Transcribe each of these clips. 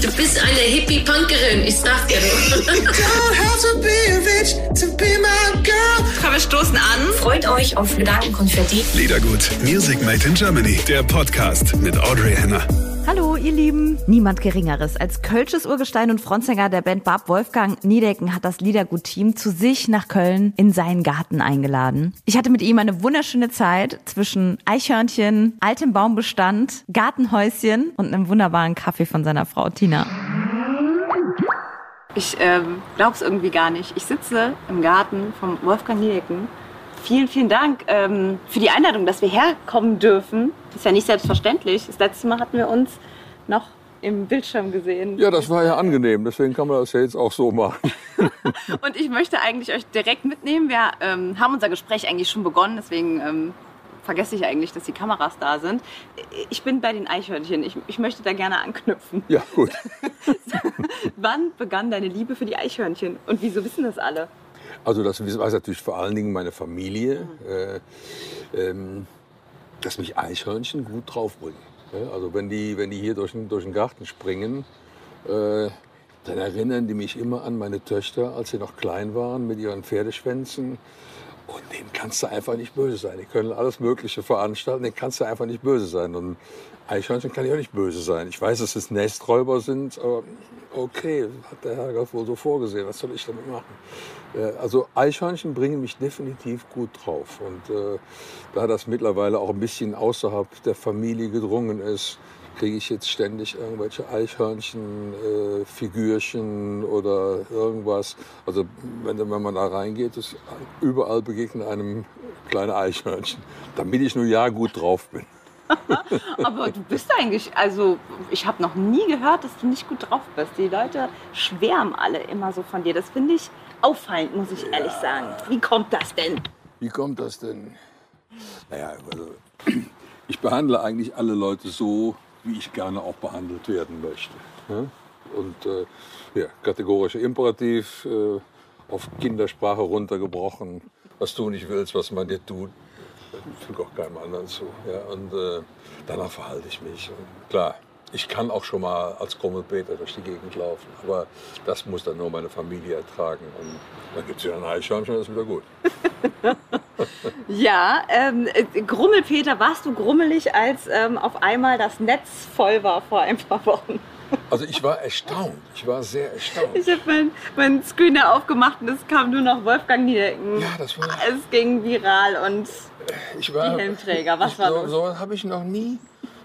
Du bist eine Hippie-Punkerin, ich sag dir Komm, wir stoßen an. Freut euch auf Gedankenkonfetti. Liedergut, Music Made in Germany, der Podcast mit Audrey Henner. Hallo, ihr Lieben. Niemand Geringeres als Kölsches Urgestein und Frontsänger der Band Barb Wolfgang Niedecken hat das Liedergut-Team zu sich nach Köln in seinen Garten eingeladen. Ich hatte mit ihm eine wunderschöne Zeit zwischen Eichhörnchen, altem Baumbestand, Gartenhäuschen und einem wunderbaren Kaffee von seiner Frau Tina. Ich ähm, glaub's irgendwie gar nicht. Ich sitze im Garten vom Wolfgang Niedecken. Vielen, vielen Dank ähm, für die Einladung, dass wir herkommen dürfen. Ist ja nicht selbstverständlich. Das letzte Mal hatten wir uns noch im Bildschirm gesehen. Ja, das war ja angenehm, deswegen kann man das ja jetzt auch so machen. Und ich möchte eigentlich euch direkt mitnehmen. Wir ähm, haben unser Gespräch eigentlich schon begonnen, deswegen ähm, vergesse ich eigentlich, dass die Kameras da sind. Ich bin bei den Eichhörnchen. Ich, ich möchte da gerne anknüpfen. Ja, gut. Wann begann deine Liebe für die Eichhörnchen? Und wieso wissen das alle? Also das weiß natürlich vor allen Dingen meine Familie, äh, ähm, dass mich Eichhörnchen gut draufbringen. Also wenn die, wenn die hier durch den, durch den Garten springen, äh, dann erinnern die mich immer an meine Töchter, als sie noch klein waren, mit ihren Pferdeschwänzen. Und kannst du einfach nicht böse sein. Die können alles Mögliche veranstalten, denen kannst du einfach nicht böse sein. Und Eichhörnchen kann ich auch nicht böse sein. Ich weiß, dass es Nesträuber sind, aber okay, hat der Herrgott wohl so vorgesehen. Was soll ich damit machen? Äh, also Eichhörnchen bringen mich definitiv gut drauf. Und äh, da das mittlerweile auch ein bisschen außerhalb der Familie gedrungen ist, kriege ich jetzt ständig irgendwelche Eichhörnchen-Figürchen äh, oder irgendwas. Also wenn, wenn man da reingeht, ist überall begegnet einem kleine Eichhörnchen, damit ich nur ja gut drauf bin. Aber du bist eigentlich, also ich habe noch nie gehört, dass du nicht gut drauf bist. Die Leute schwärmen alle immer so von dir. Das finde ich auffallend, muss ich ja. ehrlich sagen. Wie kommt das denn? Wie kommt das denn? Naja, also ich behandle eigentlich alle Leute so, wie ich gerne auch behandelt werden möchte. Und äh, ja, kategorischer Imperativ, äh, auf Kindersprache runtergebrochen. Was du nicht willst, was man dir tut, füge auch keinem anderen zu. Ja, und äh, danach verhalte ich mich. Und klar, ich kann auch schon mal als Krummelpeter durch die Gegend laufen, aber das muss dann nur meine Familie ertragen. Und dann gibt es wieder ein Eichhörnchen und ist wieder gut. ja, ähm, Grummelpeter, warst du grummelig, als ähm, auf einmal das Netz voll war vor ein paar Wochen? Also ich war erstaunt. Ich war sehr erstaunt. Ich habe meinen mein Screener aufgemacht und es kam nur noch Wolfgang Niedecken. Ja, das war... Es ging viral und ich war, die Helmträger. Was ich, war so, das? So habe ich noch nie,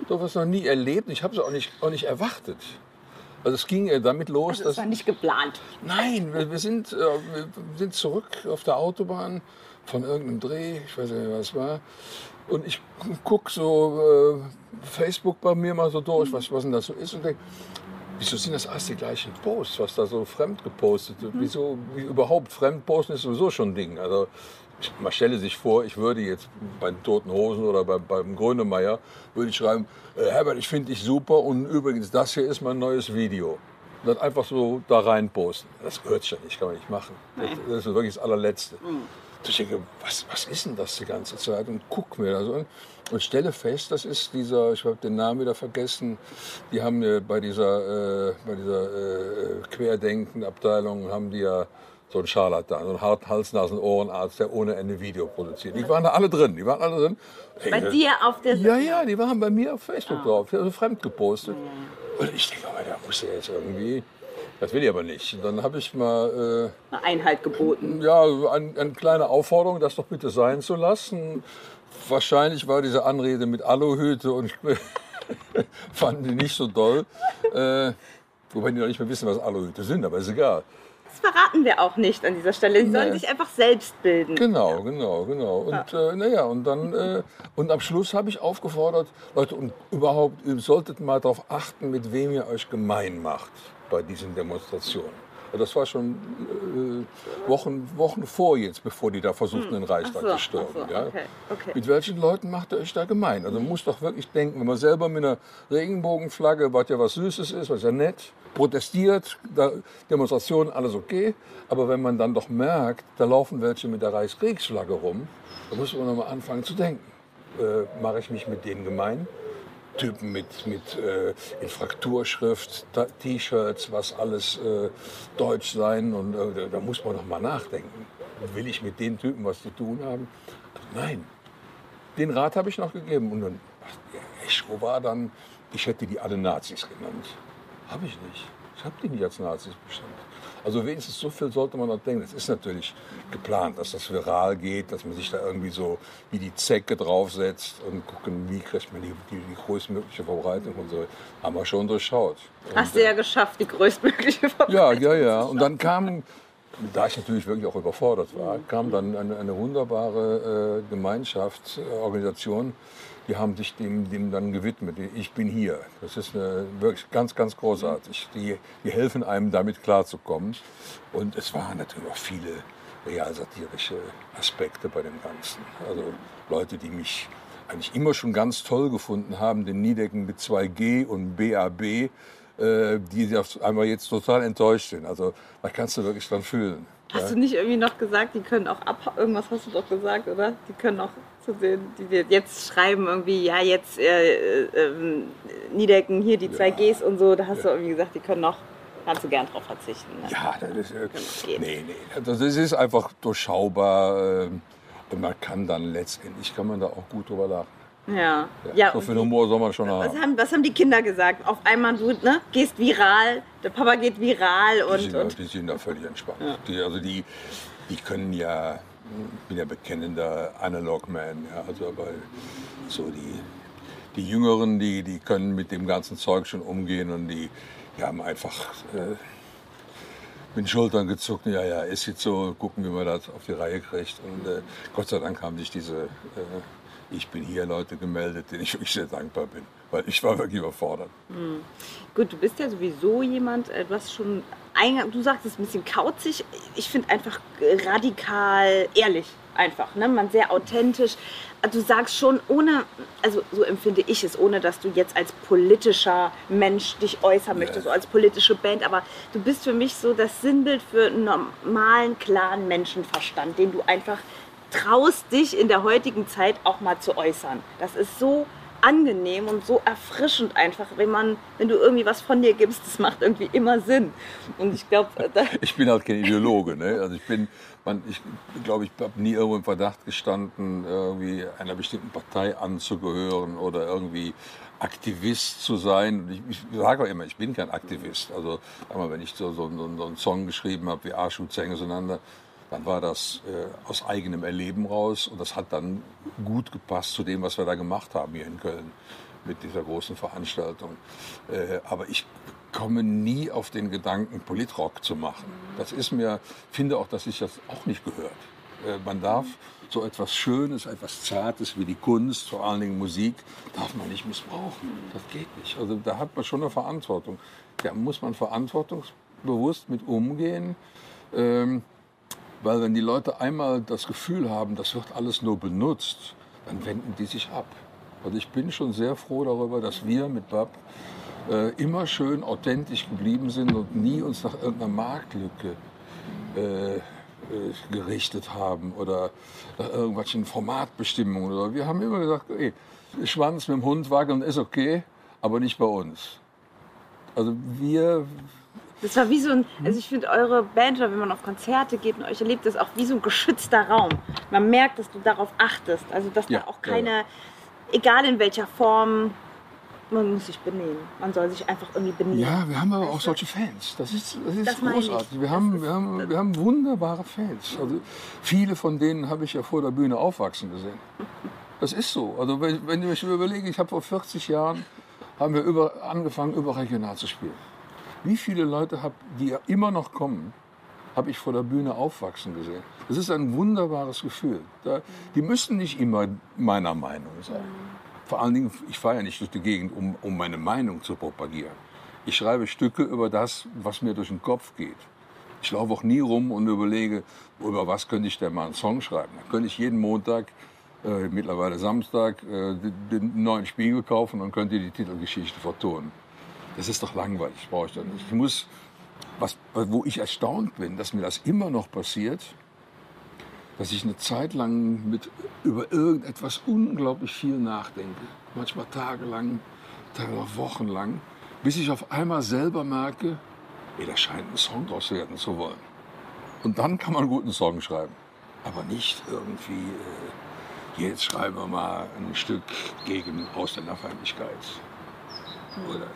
sowas noch nie erlebt. Ich habe es auch nicht, auch nicht erwartet. Also es ging damit los, also dass... Es war nicht geplant. Nein, wir, wir, sind, äh, wir sind zurück auf der Autobahn von irgendeinem Dreh, ich weiß nicht, was war. Und ich gucke so äh, Facebook bei mir mal so durch, was, was denn das so ist und denke, wieso sind das alles die gleichen Posts, was da so fremd gepostet wird? Wieso, wie überhaupt fremd posten ist sowieso schon ein Ding. Also man stelle sich vor, ich würde jetzt bei den Toten Hosen oder bei, beim Grönemeyer, würde ich schreiben, äh, Herbert, ich finde dich super und übrigens, das hier ist mein neues Video. Und dann einfach so da rein posten. Das gehört ja nicht, kann man nicht machen. Das, das ist wirklich das allerletzte. Mhm. Ich denke, was, was ist denn das die ganze Zeit? Und guck mir das an und stelle fest, das ist dieser, ich habe den Namen wieder vergessen, die haben bei dieser, äh, bei dieser äh, Querdenken-Abteilung, haben die ja so einen Scharlatan, so einen Hals-, Nasen-, Ohrenarzt, der ohne Ende Video produziert. Die waren da alle drin, die waren alle drin. Bei hey, dir auf der Ja, ja, die waren bei mir auf Facebook ah. drauf, also fremd gepostet. Und ich denke, aber der muss ja jetzt irgendwie... Das will ich aber nicht. Und dann habe ich mal. Äh, Eine Einhalt geboten. Ja, eine, eine kleine Aufforderung, das doch bitte sein zu lassen. Wahrscheinlich war diese Anrede mit Aluhüte und fanden die nicht so doll. Äh, wobei die noch nicht mehr wissen, was Aluhüte sind, aber ist egal. Das verraten wir auch nicht an dieser Stelle. Sie sollen nee. sich einfach selbst bilden. Genau, genau, genau. Und ja. äh, naja, und dann äh, und am Schluss habe ich aufgefordert, Leute, und überhaupt, ihr solltet mal darauf achten, mit wem ihr euch gemein macht bei diesen Demonstrationen. Das war schon äh, Wochen, Wochen vor jetzt, bevor die da versuchten, hm. den Reichstag so, zu stürmen. So, okay, okay. Mit welchen Leuten macht ihr euch da gemein? Also man muss doch wirklich denken, wenn man selber mit einer Regenbogenflagge, was ja was Süßes ist, was ja nett, protestiert, da, Demonstrationen, alles okay. Aber wenn man dann doch merkt, da laufen welche mit der Reichskriegsflagge rum, dann muss man nochmal anfangen zu denken. Äh, Mache ich mich mit denen gemein? Typen mit, mit äh, in Frakturschrift, Ta- T-Shirts, was alles äh, deutsch sein. Und äh, da- muss man doch mal nachdenken. Will ich mit den Typen was zu tun haben? Nein. Den Rat habe ich noch gegeben. Und dann, ach, Echo war dann, ich hätte die alle Nazis genannt. Habe ich nicht. Ich habe die nicht als Nazis bestimmt. Also wenigstens so viel sollte man noch denken. Es ist natürlich geplant, dass das viral geht, dass man sich da irgendwie so wie die Zecke draufsetzt und gucken, wie kriegt man die, die, die größtmögliche Verbreitung und so. Haben wir schon durchschaut. Hast du ja geschafft, die größtmögliche Verbreitung. Ja, ja, ja. Und dann kam, da ich natürlich wirklich auch überfordert war, kam dann eine, eine wunderbare äh, Gemeinschaft, äh, Organisation, die haben sich dem, dem dann gewidmet. Ich bin hier. Das ist eine, wirklich ganz, ganz großartig. Die, die helfen einem, damit klarzukommen. Und es waren natürlich auch viele realsatirische Aspekte bei dem Ganzen. Also Leute, die mich eigentlich immer schon ganz toll gefunden haben, den Niedecken mit 2G und BAB, äh, die auf einmal jetzt total enttäuscht sind. Also da kannst du wirklich dran fühlen. Hast du nicht irgendwie noch gesagt, die können auch ab... Irgendwas hast du doch gesagt, oder? Die können auch zu sehen, die dir jetzt schreiben irgendwie, ja, jetzt äh, äh, ähm, Niedecken, hier die zwei Gs und so. Da hast du irgendwie gesagt, die können noch... Kannst du gern drauf verzichten. Ne? Ja, das ist, äh, geht. nee, nee, das ist- einfach durchschaubar. Äh, und man kann dann letztendlich, kann man da auch gut drüber lachen. Ja. Ja, ja so viel die- Humor soll man schon was, haben. haben, was haben die Kinder gesagt? Auf einmal, du ne, gehst viral, der Papa geht viral Die und, sind, da, und die sind da völlig entspannt. Die, also die, die können ja, ich bin ja bekennender Analog-Man, ja, also aber so die, die Jüngeren, die, die können mit dem ganzen Zeug schon umgehen und die, die haben einfach äh, mit den Schultern gezuckt, ja, ja, ist jetzt so, gucken, wie man das auf die Reihe kriegt. Und äh, Gott sei Dank haben sich diese äh, Ich bin hier Leute gemeldet, denen ich wirklich sehr dankbar bin, weil ich war wirklich überfordert. Gut, du bist ja sowieso jemand, äh, du hast schon, eingang- du sagst es ein bisschen kauzig, ich finde einfach radikal ehrlich einfach, ne? man sehr authentisch. Du sagst schon ohne, also so empfinde ich es, ohne dass du jetzt als politischer Mensch dich äußern möchtest, so als politische Band, aber du bist für mich so das Sinnbild für einen normalen, klaren Menschenverstand, den du einfach traust, dich in der heutigen Zeit auch mal zu äußern. Das ist so angenehm und so erfrischend einfach, wenn man, wenn du irgendwie was von dir gibst, das macht irgendwie immer Sinn. Und ich glaube, da, Ich bin halt kein Ideologe. Ne? Also ich bin, man, ich glaube, ich habe nie irgendwo im Verdacht gestanden, irgendwie einer bestimmten Partei anzugehören oder irgendwie Aktivist zu sein. Ich, ich sage auch immer, ich bin kein Aktivist. Also einmal, wenn ich so, so, so, so einen Song geschrieben habe wie Arsch und Zähne auseinander, dann war das äh, aus eigenem Erleben raus und das hat dann gut gepasst zu dem, was wir da gemacht haben hier in Köln mit dieser großen Veranstaltung. Äh, aber ich komme nie auf den Gedanken, Politrock zu machen. Das ist mir, finde auch, dass sich das auch nicht gehört. Äh, man darf so etwas Schönes, etwas Zartes wie die Kunst, vor allen Dingen Musik, darf man nicht missbrauchen. Das geht nicht. Also da hat man schon eine Verantwortung. Da muss man verantwortungsbewusst mit umgehen. Ähm, weil wenn die Leute einmal das Gefühl haben, das wird alles nur benutzt, dann wenden die sich ab. Also ich bin schon sehr froh darüber, dass wir mit BAP äh, immer schön authentisch geblieben sind und nie uns nach irgendeiner Marktlücke äh, äh, gerichtet haben oder nach irgendwelchen Formatbestimmungen. Oder wir haben immer gesagt, ey, Schwanz mit dem Hund wackeln ist okay, aber nicht bei uns. Also wir das war wie so ein, also ich finde eure Band, oder wenn man auf Konzerte geht und euch erlebt, das auch wie so ein geschützter Raum. Man merkt, dass du darauf achtest. Also dass Ja, da auch ja, keine, egal in welcher Form, man muss sich benehmen. Man soll sich einfach irgendwie benehmen. Ja, wir haben aber auch solche Fans. Das ist, das ist Das großartig. Wir haben, wir, haben, wir haben wunderbare Fans. Also viele von denen habe ich ja vor der Bühne aufwachsen gesehen. Das ist so. Also wenn, wenn ich mir überlege, ich habe vor 40 Jahren haben wir über, angefangen, überregional zu spielen. Wie viele Leute, hab, die immer noch kommen, habe ich vor der Bühne aufwachsen gesehen. Das ist ein wunderbares Gefühl. Da, die müssen nicht immer meiner Meinung sein. Vor allen Dingen, ich fahre ja nicht durch die Gegend, um, um meine Meinung zu propagieren. Ich schreibe Stücke über das, was mir durch den Kopf geht. Ich laufe auch nie rum und überlege, über was könnte ich denn mal einen Song schreiben. Dann könnte ich jeden Montag, äh, mittlerweile Samstag, äh, den, den neuen Spiegel kaufen und könnte die Titelgeschichte vertonen. Das ist doch langweilig, brauche ich doch nicht. Ich muss, was, wo ich erstaunt bin, dass mir das immer noch passiert, dass ich eine Zeit lang mit, über irgendetwas unglaublich viel nachdenke. Manchmal tagelang. teilweise wochenlang, bis ich auf einmal selber merke, ey, da scheint ein Song draus werden zu wollen. Und dann kann man einen guten Song schreiben. Aber nicht irgendwie, äh, jetzt schreiben wir mal ein Stück gegen Ausländerfeindlichkeit.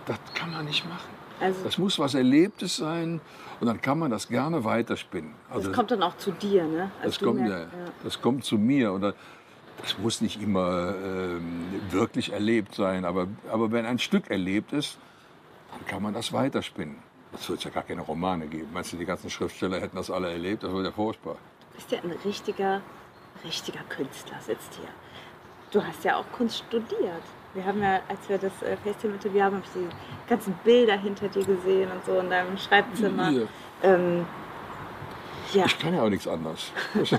Das kann man nicht machen. Also Das muss was Erlebtes sein und dann kann man das gerne weiterspinnen. das Also, kommt dann auch zu dir, ne? Also das, du kommt, merkst- ja, das kommt zu mir. Oder das muss nicht immer ähm, wirklich erlebt sein, aber, aber wenn ein Stück erlebt ist, dann kann man das weiterspinnen. Es wird ja gar keine Romane geben. Meinst du, die ganzen Schriftsteller hätten das alle erlebt? Das wäre ja furchtbar. Du bist ja ein richtiger, richtiger Künstler, sitzt hier. Du hast ja auch Kunst studiert. Wir haben ja, als wir das äh, FaceTime-Interview haben, habe ich die ganzen Bilder hinter dir gesehen und so in deinem Schreibzimmer. Ähm, ja. Ich kann ja auch nichts anderes.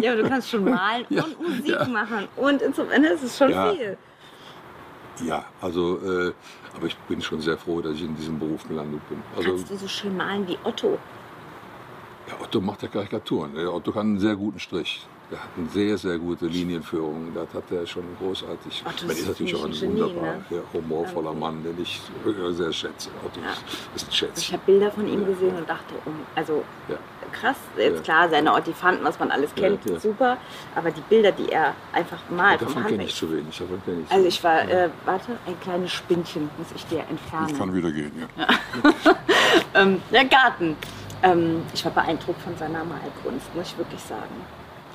ja, aber du kannst schon malen Ja, und Musik ja. machen und Instrumente, das ist schon viel. ja, also, äh, aber ich bin schon sehr froh, dass ich in diesem Beruf gelandet bin. Also, Kannst du so schön malen wie Otto? Ja, Otto macht ja Karikaturen. Otto kann einen sehr guten Strich. Der hat eine sehr, sehr gute Linienführung. Das hat er schon großartig. Otto Man ist ist natürlich auch ein ein Genie, wunderbar, ne? ja, humorvoller Mann, den ich sehr schätze. Otto Ja. ist, ein Ich Schätzchen. habe Bilder von ihm gesehen und dachte, um, also Ja. krass, jetzt Ja. klar, seine Ortifanten, was man alles Ja, kennt, ja. super. Aber die Bilder, die er einfach malt, Davon kenne ich zu wenig. Davon kenn ich zu Also ich war, äh, warte, ein kleines Spinnchen muss ich dir entfernen. Ich kann wieder gehen, ja. Ähm, der Garten. Ähm, ich war beeindruckt von seiner Malkunst, muss ich wirklich sagen.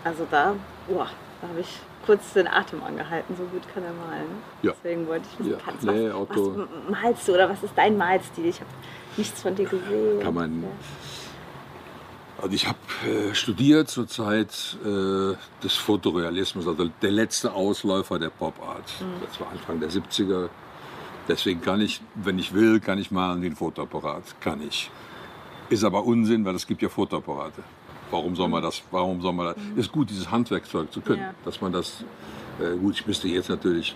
Also da, boah, da habe ich kurz den Atem angehalten, so gut kann er malen. Ja. Deswegen wollte ich wissen, Ja. kannst, Nee, was, was malst du oder was ist dein Malstil? Ich habe nichts von dir gesehen. Kann man- Ja. Also ich habe äh, studiert zur Zeit äh, des Fotorealismus, also der letzte Ausläufer der Pop Art. Das war Anfang der 70er. Deswegen kann ich, wenn ich will, kann ich malen ein Fotoapparat. Kann ich. Ist aber Unsinn, weil es gibt ja Fotoapparate. Warum soll man das, warum soll man das? Ist gut, dieses Handwerkzeug zu können. Ja. Dass man das, äh, gut, ich müsste jetzt natürlich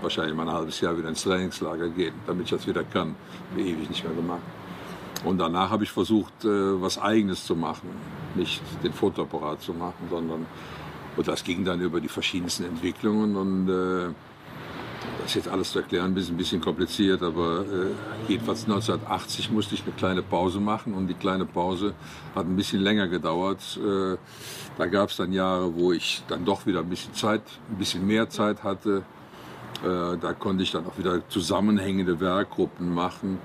wahrscheinlich mal ein halbes Jahr wieder ins Trainingslager gehen, damit ich das wieder kann. Habe ewig nicht mehr gemacht. Und danach habe ich versucht, äh, was Eigenes zu machen. Nicht den Fotoapparat zu machen, sondern, und das ging dann über die verschiedensten Entwicklungen. Und äh, das ist jetzt alles zu erklären, ein bisschen, ein bisschen kompliziert, aber äh, jedenfalls 1980 musste ich eine kleine Pause machen und die kleine Pause hat ein bisschen länger gedauert. Äh, da gab es dann Jahre, wo ich dann doch wieder ein bisschen Zeit, ein bisschen mehr Zeit hatte. Äh, da konnte ich dann auch wieder zusammenhängende Werkgruppen machen.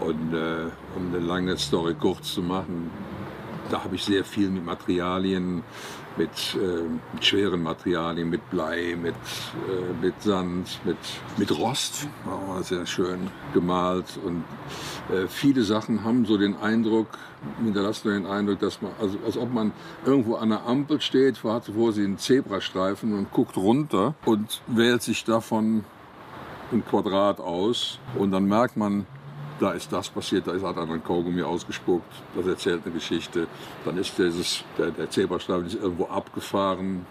Und äh, um eine lange Story kurz zu machen, da habe ich sehr viel mit Materialien, mit, äh, mit schweren Materialien, mit Blei, mit, äh, mit Sand, mit, mit Rost, oh, sehr schön gemalt. Und äh, viele Sachen haben so den Eindruck, hinterlassen den Eindruck, dass man, also als ob man irgendwo an einer Ampel steht, hat vor sich einen Zebrastreifen und guckt runter und wählt sich davon ein Quadrat aus und dann merkt man, da ist das passiert, da ist hat einer ein Kaugummi ausgespuckt, das erzählt eine Geschichte. Dann ist dieses, der, der Zebrastreifen ist irgendwo abgefahren,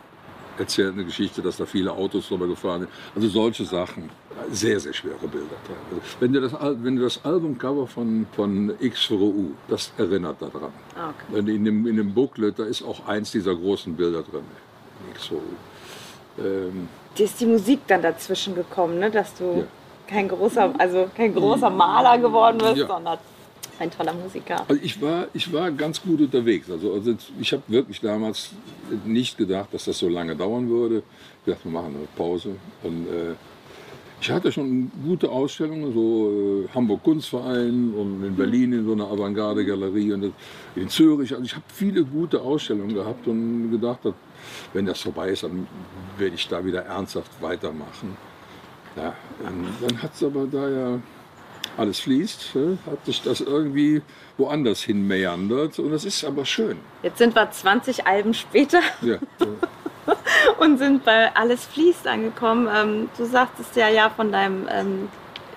erzählt eine Geschichte, dass da viele Autos drüber gefahren sind. Also solche Sachen. Sehr, sehr schwere Bilder. Also wenn, du das, wenn du das Albumcover von, von X für U, das erinnert daran. Ah, okay. In dem, in dem Booklet, da ist auch eins dieser großen Bilder drin. X für U. Ähm, Dir ist die Musik dann dazwischen gekommen, ne? dass du Ja. Kein großer, also kein großer Maler geworden bist, Ja. sondern ein toller Musiker. Also ich war, ich war ganz gut unterwegs. Also, also ich habe wirklich damals nicht gedacht, dass das so lange dauern würde. Ich dachte, wir machen eine Pause. Und äh, ich hatte schon gute Ausstellungen, so äh, Hamburg Kunstverein und in Berlin in so einer Avantgarde-Galerie und in Zürich. Also ich habe viele gute Ausstellungen gehabt und gedacht, dass, wenn das vorbei ist, dann werde ich da wieder ernsthaft weitermachen. Ja, und dann hat es aber da ja alles fließt, äh, hat sich das irgendwie woanders hin meandert und das ist aber schön. Jetzt sind wir 20 Alben später Ja, und sind bei Alles fließt angekommen. Ähm, du sagtest ja, ja, von deinem, ähm,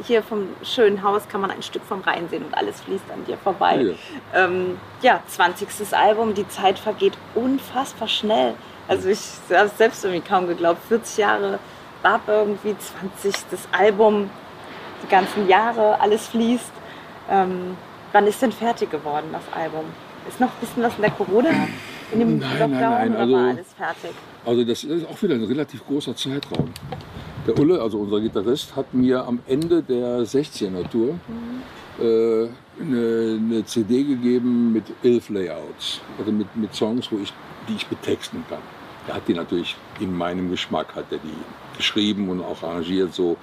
hier vom schönen Haus kann man ein Stück vom Rhein sehen und alles fließt an dir vorbei. Ja. Ähm, ja, 20. Album, die Zeit vergeht unfassbar schnell. Also ich habe es selbst irgendwie kaum geglaubt. 40 Jahre war irgendwie 20. Album, die ganzen Jahre, alles fließt. Ähm, wann ist denn fertig geworden, das Album? Ist noch ein bisschen was in der Corona? In dem Nein, Lockdown nein, nein, oder also- war alles fertig? Also das ist auch wieder ein relativ großer Zeitraum. Der Ulle, also unser Gitarrist, hat mir am Ende der 16er Tour äh, eine, eine CD gegeben mit elf Layouts, also mit, mit Songs, wo ich, die ich betexten kann. Er hat die natürlich in meinem Geschmack, hat er die geschrieben und auch arrangiert, so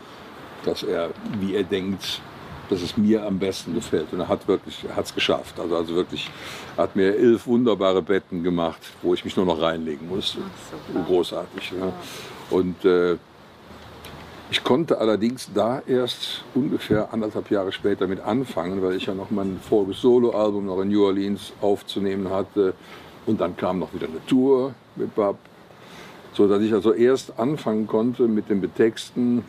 dass er, wie er denkt, dass es mir am besten gefällt. Und er hat wirklich, hat es geschafft. Also, also wirklich, er hat mir elf wunderbare Betten gemacht, wo ich mich nur noch reinlegen musste. super. Großartig. Ja. Und äh, ich konnte allerdings da erst ungefähr anderthalb Jahre später mit anfangen, weil ich ja noch mein voriges Soloalbum noch in New Orleans aufzunehmen hatte. Und dann kam noch wieder eine Tour mit Bab. So dass ich also erst anfangen konnte mit dem Betexten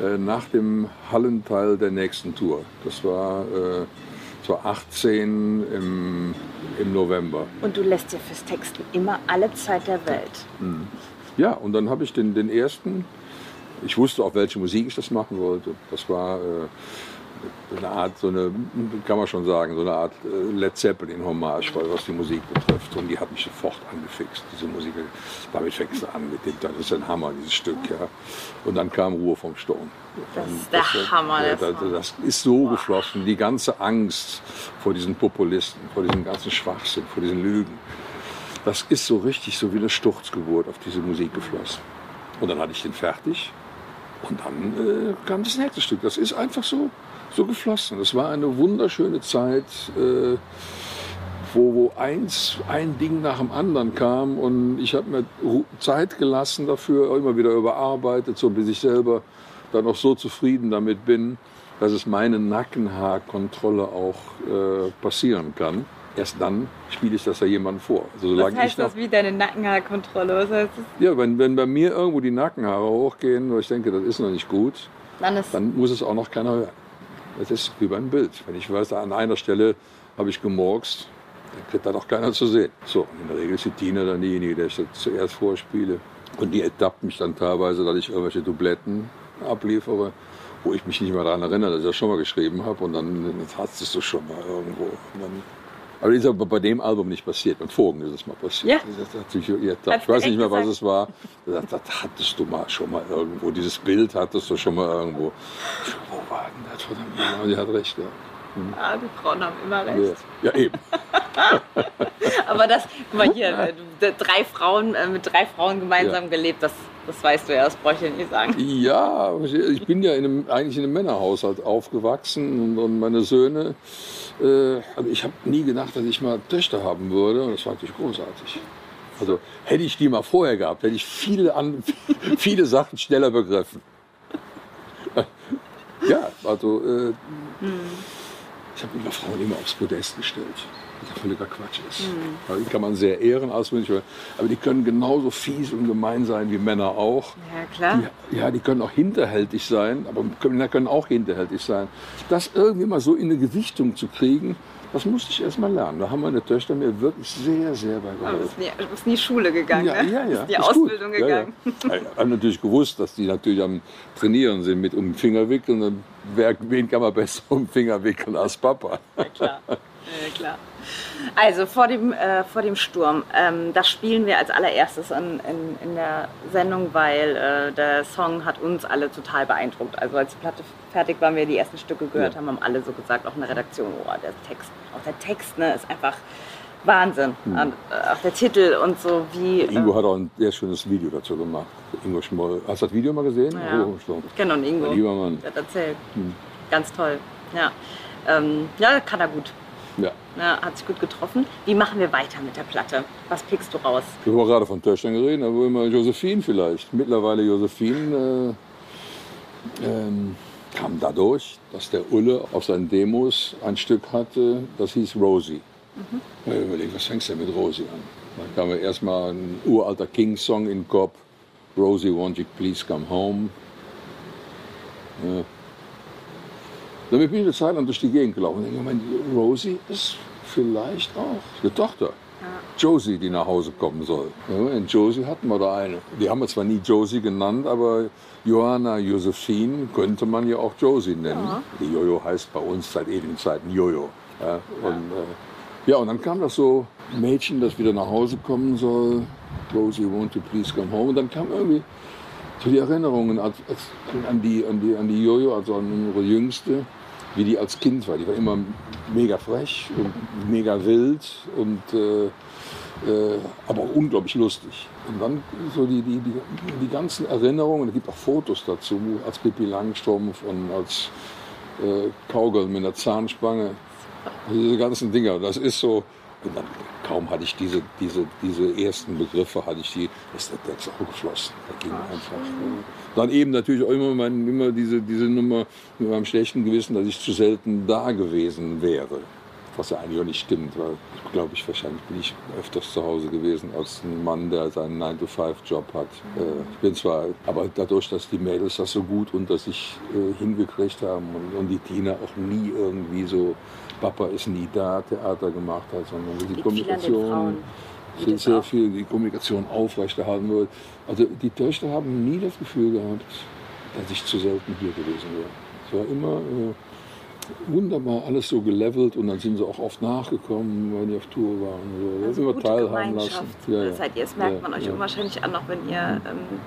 äh, nach dem Hallenteil der nächsten Tour. Das war, äh, das war 18 im, im November. Und du lässt dir fürs Texten immer alle Zeit der Welt. Ja, und dann habe ich den, den ersten, ich wusste auch, welche Musik ich das machen wollte. Das war äh, eine Art, so eine, kann man schon sagen, so eine Art äh, Led Zeppelin-Hommage, was die Musik betrifft. Und die hat mich sofort angefixt, diese Musik. Damit fängst du an mit dem, das ist ein Hammer, dieses Stück, ja. Und dann kam Ruhe vom Sturm. Das ist der war- Hammer, der das, das ist so geflossen. Die ganze Angst vor diesen Populisten, vor diesem ganzen Schwachsinn, vor diesen Lügen. Das ist so richtig so wie eine Sturzgeburt auf diese Musik geflossen. Und dann hatte ich den fertig. Und dann äh, kam das nächste Stück. Das ist einfach so, so geflossen. Das war eine wunderschöne Zeit, äh, wo, wo eins, ein Ding nach dem anderen kam. Und ich habe mir Zeit gelassen dafür, immer wieder überarbeitet, so bis ich selber dann auch so zufrieden damit bin, dass es meine Nackenhaarkontrolle auch äh, passieren kann. Erst dann spiele ich das ja jemandem vor. Also, Was heißt das wie deine Nackenhaarkontrolle? Was heißt das? ja, wenn, wenn bei mir irgendwo die Nackenhaare hochgehen, wo ich denke, das ist noch nicht gut, Dann dann muss es auch noch keiner hören. Das ist wie beim Bild. Wenn ich weiß, an einer Stelle habe ich gemurkst, dann kriegt da doch keiner zu sehen. So, in der Regel ist die Tina dann diejenige, der ich das zuerst vorspiele. Und die ertappt mich dann teilweise, dass ich irgendwelche Dubletten abliefere, wo ich mich nicht mehr daran erinnere, dass ich das schon mal geschrieben habe. Und dann hast du es schon mal irgendwo. Und dann, aber das ist aber bei dem Album nicht passiert. Beim Vogel ist es mal passiert. Ja. Das hat sich. Hat's Ich weiß nicht mehr, was echt es war. Das, das hattest du mal schon mal irgendwo. Dieses Bild hattest du schon mal irgendwo. Wo war denn das? Verdammt, ja, sie hat recht. Ja. ah, die Frauen haben immer recht. Ja, eben. Aber das, guck mal hier, äh, drei Frauen, äh, mit drei Frauen gemeinsam Ja. gelebt, das, das weißt du ja, das bräuchte ich nicht sagen. Ja, ich bin ja in einem, eigentlich in einem Männerhaushalt aufgewachsen und, und meine Söhne, äh, also ich habe nie gedacht, dass ich mal Töchter haben würde und das war natürlich großartig. Also hätte ich die mal vorher gehabt, hätte ich viele, an, viele Sachen schneller begriffen. Ja, also äh, ich habe immer Frauen immer aufs Podest gestellt. Was ja völliger Quatsch ist. Weil Die kann man sehr ehren, auswendig, aber die können genauso fies und gemein sein wie Männer auch. Ja, klar. Die, ja, die können auch hinterhältig sein, aber Männer können auch hinterhältig sein. Das irgendwie mal so in eine Gewichtung zu kriegen, das musste ich erst mal lernen. Da haben meine Töchter mir wirklich sehr, sehr bei Aber du geholfen. bist nie, du bist nie Schule gegangen, Ja, ne? ja, ja. die Ausbildung gut. Ja, gegangen. Ja, ja. Ich habe natürlich gewusst, dass die natürlich am Trainieren sind mit um den Finger wickeln. Wer, wen kann man besser um den Finger wickeln als Papa? Ja, klar. Ja, klar. Also vor dem, äh, vor dem Sturm, ähm, das spielen wir als allererstes in, in, in der Sendung, weil äh, der Song hat uns alle total beeindruckt. Also als die Platte fertig war, wir die ersten Stücke gehört Ja. haben, haben alle so gesagt, auch in der Redaktion, oh, der Text, auch der Text ne, ist einfach Wahnsinn. Und, äh, auch der Titel und so wie... Hm. Ingo äh, hat auch ein sehr schönes Video dazu gemacht. Ingo Schmoll. Hast du das Video mal gesehen? Ja. Oh, so. Genau, und Ingo. Lieber Mann. Der hat erzählt. Hm. Ganz toll. Ja. Ähm, ja, kann er gut. Ja. Ja, hat sich gut getroffen. Wie machen wir weiter mit der Platte? Was pickst du raus? Wir haben gerade von Töchtern geredet, aber immer Josephine vielleicht. Mittlerweile Josephine äh, ähm, kam dadurch, dass der Ulle auf seinen Demos ein Stück hatte, das hieß Rosie. Ich habe überlegt, was fängst du denn mit Rosie an? Dann kam mir erstmal ein uralter King-Song in den Kopf. Rosie, won't you please come home? Ja. Damit bin ich eine Zeit lang durch die Gegend gelaufen. Und denke, Moment, Rosie ist vielleicht auch eine Tochter. Josie, die nach Hause kommen soll. Ja, und Josie hatten wir da eine. Die haben wir zwar nie Josie genannt, aber Johanna Josephine könnte man ja auch Josie nennen. Die Jojo heißt bei uns seit ewigen Zeiten Jojo. Ja, und, äh, ja, und dann kam das so, Mädchen, das wieder nach Hause kommen soll. Rosie, won't you please come home? Und dann kam irgendwie So die Erinnerungen an die, an die, an die Jojo, also an unsere Jüngste, wie die als Kind war. Die war immer mega frech und mega wild und äh, äh, aber auch unglaublich lustig. Und dann so die, die, die, die ganzen Erinnerungen, es gibt auch Fotos dazu, als Pippi Langstrumpf und als äh, Kaugel mit einer Zahnspange. Also diese ganzen Dinger, das ist so, und dann kaum hatte ich diese, diese, diese ersten Begriffe, hatte ich die, ist der Text auch geflossen. Da ging einfach. äh, Dann eben natürlich auch immer, mein, immer diese, diese Nummer mit meinem schlechten Gewissen, dass ich zu selten da gewesen wäre. Was ja eigentlich auch nicht stimmt, weil glaube, ich wahrscheinlich bin ich öfters zu Hause gewesen als ein Mann, der seinen 9-to-5-Job hat. Äh, Ich bin zwar, aber dadurch, dass die Mädels das so gut unter sich äh, hingekriegt haben und, und die Tina auch nie irgendwie so, Papa ist nie da, Theater gemacht hat, sondern die Liegt Kommunikation sind sehr viel die Kommunikation aufrechterhalten wird. Also die Töchter haben nie das Gefühl gehabt, dass ich zu selten hier gewesen wäre. Es war immer äh, wunderbar alles so gelevelt und dann sind sie auch oft nachgekommen, wenn die auf Tour waren. So. Also immer gute teilhaben lassen. Ja, ja. seid ihr. Das merkt man euch unwahrscheinlich an, auch wenn ihr, ähm,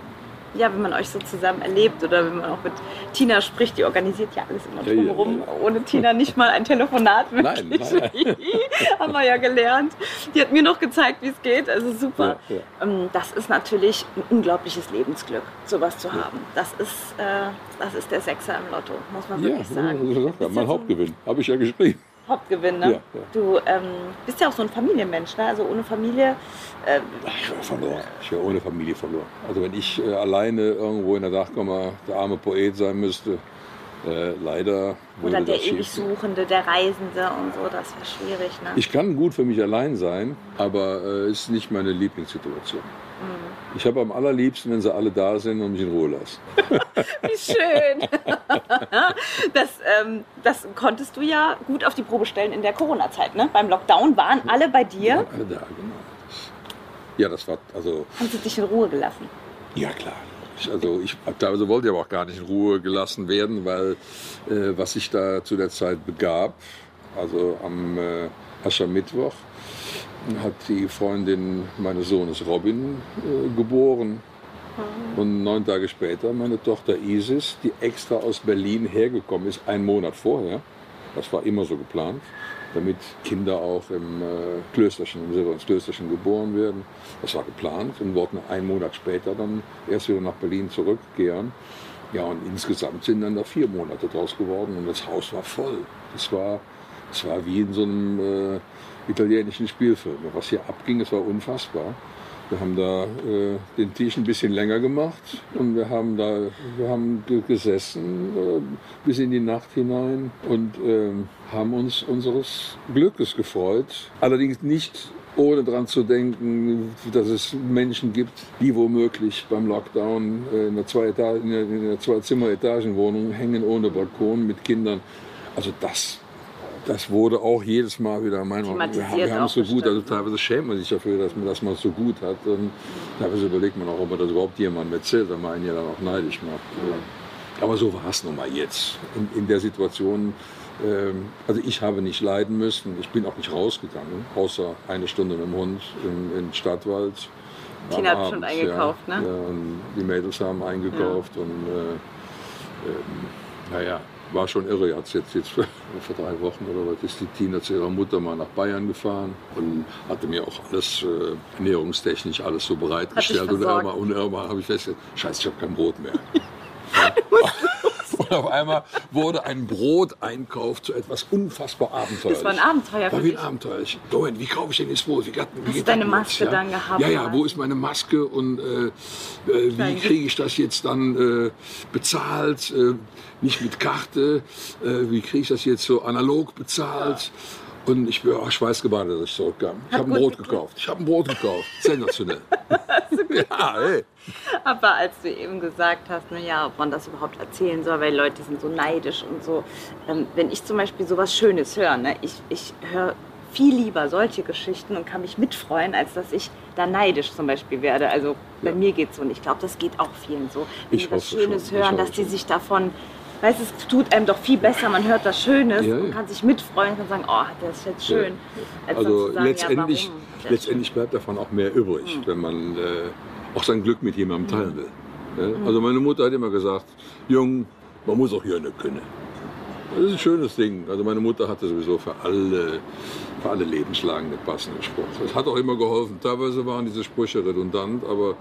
ja, wenn man euch so zusammen erlebt oder wenn man auch mit Tina spricht, die organisiert ja alles immer Ja, ja, drumherum. ja. Ohne Tina nicht mal ein Telefonat. Nein, wirklich. nein, Haben wir ja gelernt. Die hat mir noch gezeigt, wie es geht. Also super. Ja, ja. Ähm, Das ist natürlich ein unglaubliches Lebensglück, sowas zu haben. Das ist, äh, das ist der Sechser im Lotto, muss man Ja, wirklich ja, sagen. das ist mein ja Hauptgewinn, habe ich ja geschrieben. Hauptgewinn, ne? Ja, ja. Du ähm, bist ja auch so ein Familienmensch, ne? Also ohne Familie. Äh, Ich wäre verloren. Ich wäre ohne Familie verloren. Also wenn ich äh, alleine irgendwo in der Dachkammer der arme Poet sein müsste, äh, leider oder der ewig. Suchende, der Reisende und so, das wäre schwierig, ne? Ich kann gut für mich allein sein, aber äh, ist nicht meine Lieblingssituation. Mhm. Ich habe am allerliebsten, wenn sie alle da sind und mich in Ruhe lassen. Wie schön. das, ähm, das konntest du ja gut auf die Probe stellen in der Corona-Zeit, ne? Beim Lockdown waren alle bei dir, Waren alle da, genau. Ja, das war, also, haben sie dich in Ruhe gelassen. ja klar. Ich, also ich teilweise wollte ich aber auch gar nicht in Ruhe gelassen werden, weil äh, was sich da zu der Zeit begab, also am äh, Aschermittwoch, hat die Freundin meines Sohnes Robin äh, geboren. Und neun Tage später meine Tochter Isis, die extra aus Berlin hergekommen ist, einen Monat vorher. Das war immer so geplant, damit Kinder auch im äh, Klösterchen, im Silberns Klösterchen geboren werden. Das war geplant und wollten einen Monat später dann erst wieder nach Berlin zurückkehren. Ja, und insgesamt sind dann da vier Monate draus geworden und das Haus war voll. Das war, das war wie in so einem äh, italienischen Spielfilm. Was hier abging, es war unfassbar. Wir haben da äh, den Tisch ein bisschen länger gemacht und wir haben da wir haben ge- gesessen äh, bis in die Nacht hinein und ähm, haben uns unseres Glückes gefreut. Allerdings nicht ohne daran zu denken, dass es Menschen gibt, die womöglich beim Lockdown äh, in zwei einer Zwei-Zimmer-Etagenwohnung hängen ohne Balkon mit Kindern. Also das das wurde auch jedes Mal wieder mein wir, haben- wir haben es so auch gut, also bestimmt, teilweise schämt man sich dafür, dass man das mal so gut hat. Und teilweise überlegt man auch, ob man das überhaupt jemandem erzählt, weil man einen ja dann auch neidisch macht. Aber so war es nun mal jetzt. In, in der Situation, ähm, also ich habe nicht leiden müssen, ich bin auch nicht rausgegangen, außer eine Stunde mit dem Hund im, im Stadtwald. Tina hat schon Abend, eingekauft, ja, ne? Ja, und die Mädels haben eingekauft und äh, ähm, naja, war schon irre. Jetzt, jetzt, jetzt vor drei Wochen oder was ist die Tina zu ihrer Mutter mal nach Bayern gefahren und hatte mir auch alles äh, ernährungstechnisch alles so bereitgestellt. Und irgendwann, und irgendwann habe ich festgestellt, scheiße, ich habe kein Brot mehr. auf einmal wurde ein Broteinkauf zu etwas unfassbar abenteuerlich. Das war ein Abenteuer für War wie ein Abenteuer. Ich, Moment, wie kaufe ich denn jetzt Brot? Wie, wie du deine Maske dann gehabt Ja, ja, hast? wo ist meine Maske und äh, äh, wie kriege ich das jetzt dann äh, bezahlt? Äh, nicht mit Karte. Äh, wie kriege ich das jetzt so analog bezahlt? Und ich bin auch schweißgebadet, dass ich zurückkam. Ich habe ein Brot geklappt. gekauft. Ich habe ein Brot gekauft. Sensationell. ja, hey. Aber als du eben gesagt hast, na ja, ob man das überhaupt erzählen soll, weil Leute sind so neidisch und so. Ähm, wenn ich zum Beispiel sowas Schönes höre, ne, ich, ich höre viel lieber solche Geschichten und kann mich mitfreuen, als dass ich da neidisch zum Beispiel werde. Also bei Ja. mir geht es so und ich glaube, das geht auch vielen so. Wenn Ich die was Schönes schon, hören, dass die sich davon, weißt du, es tut einem doch viel besser, man hört was Schönes Ja, und ja. kann sich mitfreuen, kann sagen, oh, das ist jetzt schön. Als dann Also sagen, letztendlich, ja, letztendlich bleibt davon auch mehr übrig, wenn man äh, auch sein Glück mit jemandem teilen will. Ja? Also meine Mutter hat immer gesagt, Jung, man muss auch Jönne können. Das ist ein schönes Ding. Also meine Mutter hatte sowieso für alle, für alle Lebenslagen den passenden Spruch. Das hat auch immer geholfen. Teilweise waren diese Sprüche redundant, aber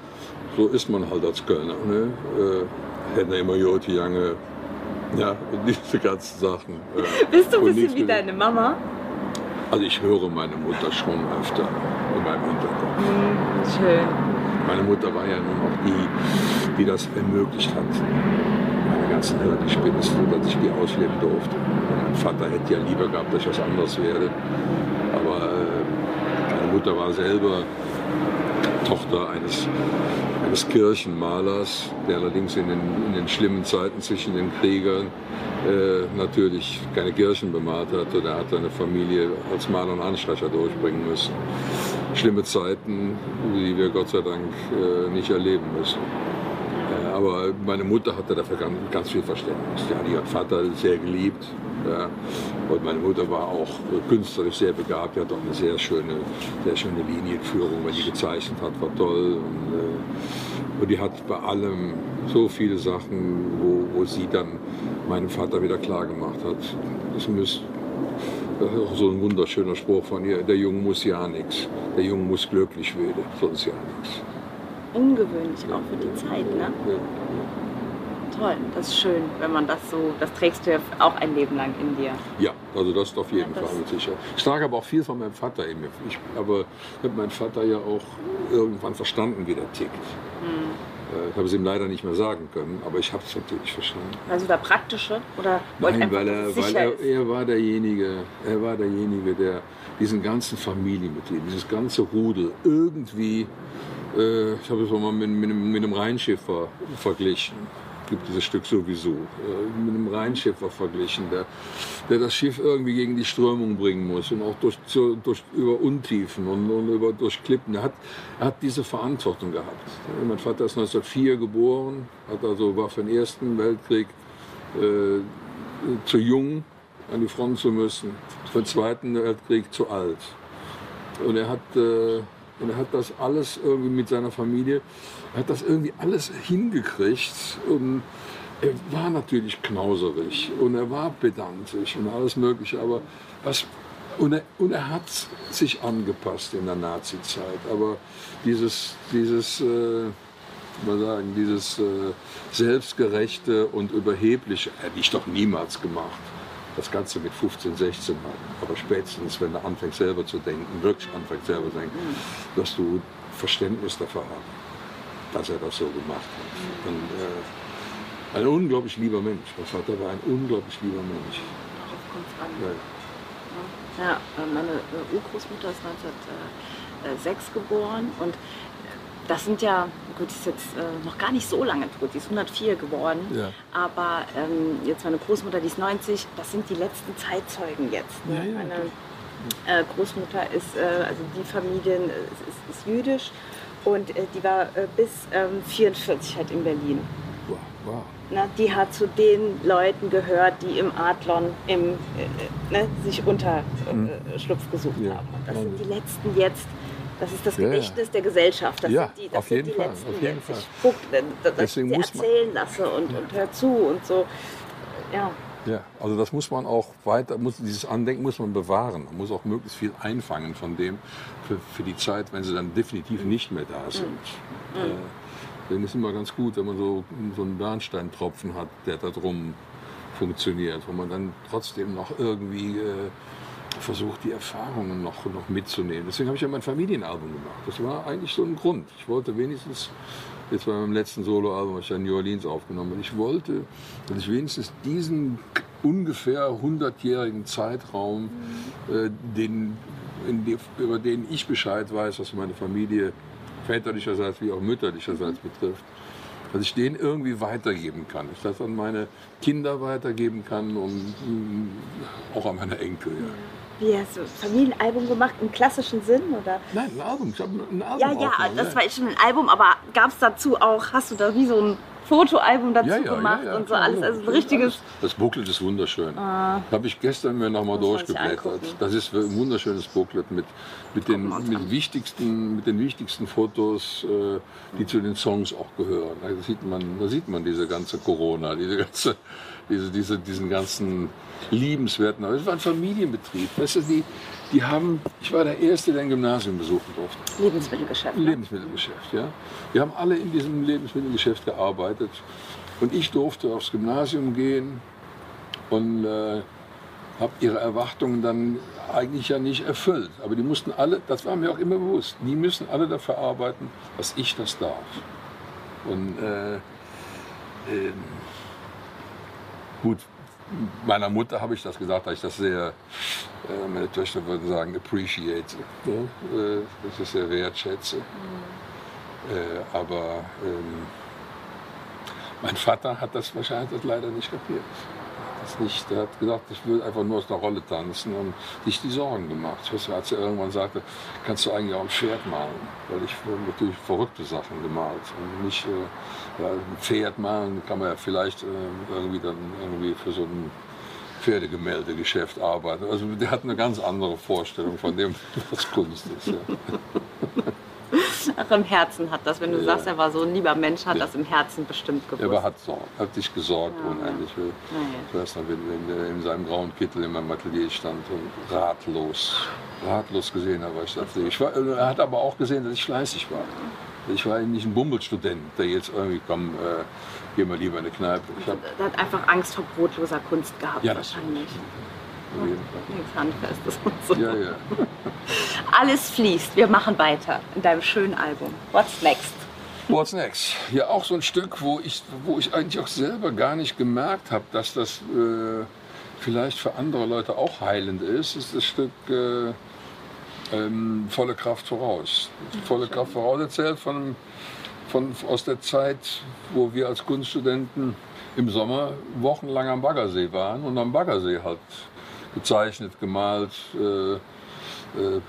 so ist man halt als Kölner. Ne? Äh, hätten immer Joti Jange, ja, und diese ganzen Sachen. Äh, Bist du ein bisschen wie deine Mama? Also ich höre meine Mutter schon öfter in meinem Hinterkopf. Schön. Meine Mutter war ja nun auch die, die das ermöglicht hat. Meine ganzen Hirngespinste, dass ich die ausleben durfte. Mein Vater hätte ja lieber gehabt, dass ich was anderes werde. Aber äh, meine Mutter war selber Tochter eines, eines Kirchenmalers, der allerdings in den, in den schlimmen Zeiten zwischen den Kriegern äh, natürlich keine Kirchen bemalt hat. Und er hat seine Familie als Maler und Anstreicher durchbringen müssen. Schlimme Zeiten, die wir Gott sei Dank äh, nicht erleben müssen. Aber meine Mutter hatte dafür ganz, viel Verständnis. Ja, die hat Vater sehr geliebt. Ja. Und meine Mutter war auch künstlerisch sehr begabt. Die hat auch eine sehr schöne, sehr schöne Linienführung, weil die gezeichnet hat, war toll. Und, äh, und die hat bei allem so viele Sachen, wo, wo sie dann meinem Vater wieder klar gemacht hat. Das ist auch so ein wunderschöner Spruch von ihr. Der Junge muss ja nichts. Der Junge muss glücklich werden, sonst ja nichts. Ungewöhnlich auch für die Zeit, ne? Toll, das ist schön, wenn man das so, das trägst du ja auch ein Leben lang in dir. Ja, also das auf jeden Ja, Fall Sicherheit. Ich trage aber auch viel von meinem Vater in mir. Ich, aber ich habe meinen Vater ja auch irgendwann verstanden, wie der tickt. Äh, Ich habe es ihm leider nicht mehr sagen können, aber ich habe es natürlich verstanden. Also der praktische oder Nein, einfach, weil, er, weil sicher er, ist? er war derjenige, er war derjenige, der diesen ganzen Familienbetrieb, dieses ganze Rudel irgendwie, äh, ich habe es mal mit, mit, einem- mit einem Rheinschiffer verglichen. gibt dieses Stück sowieso, äh, mit einem Rheinschiffer verglichen, der, der das Schiff irgendwie gegen die Strömung bringen muss und auch durch, durch, über Untiefen und, und über, durch Klippen. Er hat, er hat diese Verantwortung gehabt. Mein Vater ist 1904 geboren, hat also, war für den Ersten Weltkrieg äh, zu jung, an die Front zu müssen, für den Zweiten Weltkrieg zu alt. Und er hat, äh, und er hat das alles irgendwie mit seiner Familie, er hat das irgendwie alles hingekriegt. Und er war natürlich knauserig und er war pedantisch und alles Mögliche. Aber was, und, er, und er hat sich angepasst in der Nazi-Zeit. Aber dieses, dieses äh, mal sagen, dieses äh, selbstgerechte und überhebliche hätte ich doch niemals gemacht. Das Ganze mit 15, 16 Mal. Aber spätestens, wenn du anfängst selber zu denken, wirklich anfängst selber zu denken, dass du Verständnis dafür hast, dass er das so gemacht hat. Und, äh, ein unglaublich lieber Mensch. Mein Vater war ein unglaublich lieber Mensch. Darauf kommt's an. Ja. Äh, meine äh, Urgroßmutter ist 1906 geboren und das sind ja, gut, die ist jetzt äh, noch gar nicht so lange tot, die ist 104 geworden, Ja. aber ähm, jetzt meine Großmutter, die ist 90, das sind die letzten Zeitzeugen jetzt. Ne? Ja, ja, meine äh, Großmutter ist, äh, also die Familie äh, ist, ist, ist jüdisch und äh, die war äh, bis ähm, 44 halt in Berlin. Wow, wow. Na, die hat zu den Leuten gehört, die im Adlon im, ne, sich Unterschlupf Schlupf gesucht haben. Das sind die letzten jetzt. Das ist das Ja, ja. Gedächtnis der Gesellschaft. Das Ja, sind die, das auf sind jeden die Fall, letzten auf jeden. Fall. Ich dass Deswegen ich muss man- erzählen lasse und, und hör zu und so. Ja, Ja, also das muss man auch weiter, muss, dieses Andenken muss man bewahren. Man muss auch möglichst viel einfangen von dem für, für die Zeit, wenn sie dann definitiv nicht mehr da sind. Äh, Deswegen ist es immer ganz gut, wenn man so, so einen Bernsteintropfen hat, der da drum funktioniert, wo man dann trotzdem noch irgendwie äh, versucht, die Erfahrungen noch, noch mitzunehmen. Deswegen habe ich ja mein Familienalbum gemacht. Das war eigentlich so ein Grund. Ich wollte wenigstens, jetzt bei meinem letzten Soloalbum, was ich ja in New Orleans aufgenommen habe, ich wollte, dass ich wenigstens diesen ungefähr 100-jährigen Zeitraum, äh, den, die, über den ich Bescheid weiß, was meine Familie väterlicherseits wie auch mütterlicherseits betrifft, dass ich den irgendwie weitergeben kann. Ich das an meine Kinder weitergeben kann und mm, auch an meine Enkel. Ja. wie hast du Familienalbum gemacht im klassischen Sinn oder? Nein, ein Album. Ich habe ein Album Ja, ja, aufgenommen, das war schon ein Album, aber gab es dazu auch, hast du da wie so ein Fotoalbum dazu Ja, ja, gemacht ja, und so alles. ja. Also ein richtiges. Das Booklet ist wunderschön. Habe ich gestern mir nochmal durchgeblättert. Das ist ein wunderschönes Booklet mit, mit, den, mit, wichtigsten, mit den wichtigsten Fotos, äh, die zu den Songs auch gehören. Da sieht man, da sieht man diese ganze Corona, diese ganze, diese, diese, diesen ganzen liebenswerten. Es war ein Familienbetrieb. Weißt du, die, die haben, ich war der Erste, der ein Gymnasium besuchen durfte. Lebensmittelgeschäft. Ne? Lebensmittelgeschäft, ja. Wir haben alle in diesem Lebensmittelgeschäft gearbeitet. Und ich durfte aufs Gymnasium gehen und äh, habe ihre Erwartungen dann eigentlich ja nicht erfüllt. Aber die mussten alle, das war mir auch immer bewusst, die müssen alle dafür arbeiten, dass ich das darf. Und äh, ähm, gut, meiner Mutter habe ich das gesagt, dass ich das sehr, äh, meine Töchter würden sagen, appreciate, ne? äh, dass ich das sehr wertschätze. Äh, aber ähm, mein Vater hat das wahrscheinlich leider nicht kapiert. Das nicht, der hat gesagt, ich will einfach nur aus der Rolle tanzen und sich die Sorgen gemacht. Ich weiß, als er irgendwann sagte, kannst du eigentlich auch ein Pferd malen? Weil ich natürlich verrückte Sachen gemalt. Und nicht äh, ein Pferd malen kann man ja vielleicht äh, irgendwie dann irgendwie für so ein Pferdegemäldegeschäft arbeiten. Also der hat eine ganz andere Vorstellung von dem, was Kunst ist. Ja. Auch im Herzen hat das, wenn du Ja. sagst, er war so ein lieber Mensch, hat Ja. das im Herzen bestimmt gewusst. Er hat, hat sich gesorgt Ja. unheimlich. Ja, Ich weiß noch, wenn, wenn er in seinem grauen Kittel in meinem Atelier stand und ratlos, ratlos gesehen hat, was ich dachte. Ich war, er hat aber auch gesehen, dass ich fleißig war. Ich war nicht ein Bummelstudent, der jetzt irgendwie, komm, äh, geh mal lieber in eine Kneipe. Ich hab, Er hat einfach Angst vor brotloser Kunst gehabt Ja, das- wahrscheinlich. Auf jeden Fall. Nichts Handfestes und so. Ja, ja. Alles fließt. Wir machen weiter in deinem schönen Album. What's next? What's next? Ja, auch so ein Stück, wo ich, wo ich eigentlich auch selber gar nicht gemerkt habe, dass das äh, vielleicht für andere Leute auch heilend ist, ist das Stück äh, ähm, Volle Kraft voraus. Volle Kraft voraus erzählt von, von, aus der Zeit, wo wir als Kunststudenten im Sommer wochenlang am Baggersee waren und am Baggersee halt gezeichnet, gemalt, äh, äh,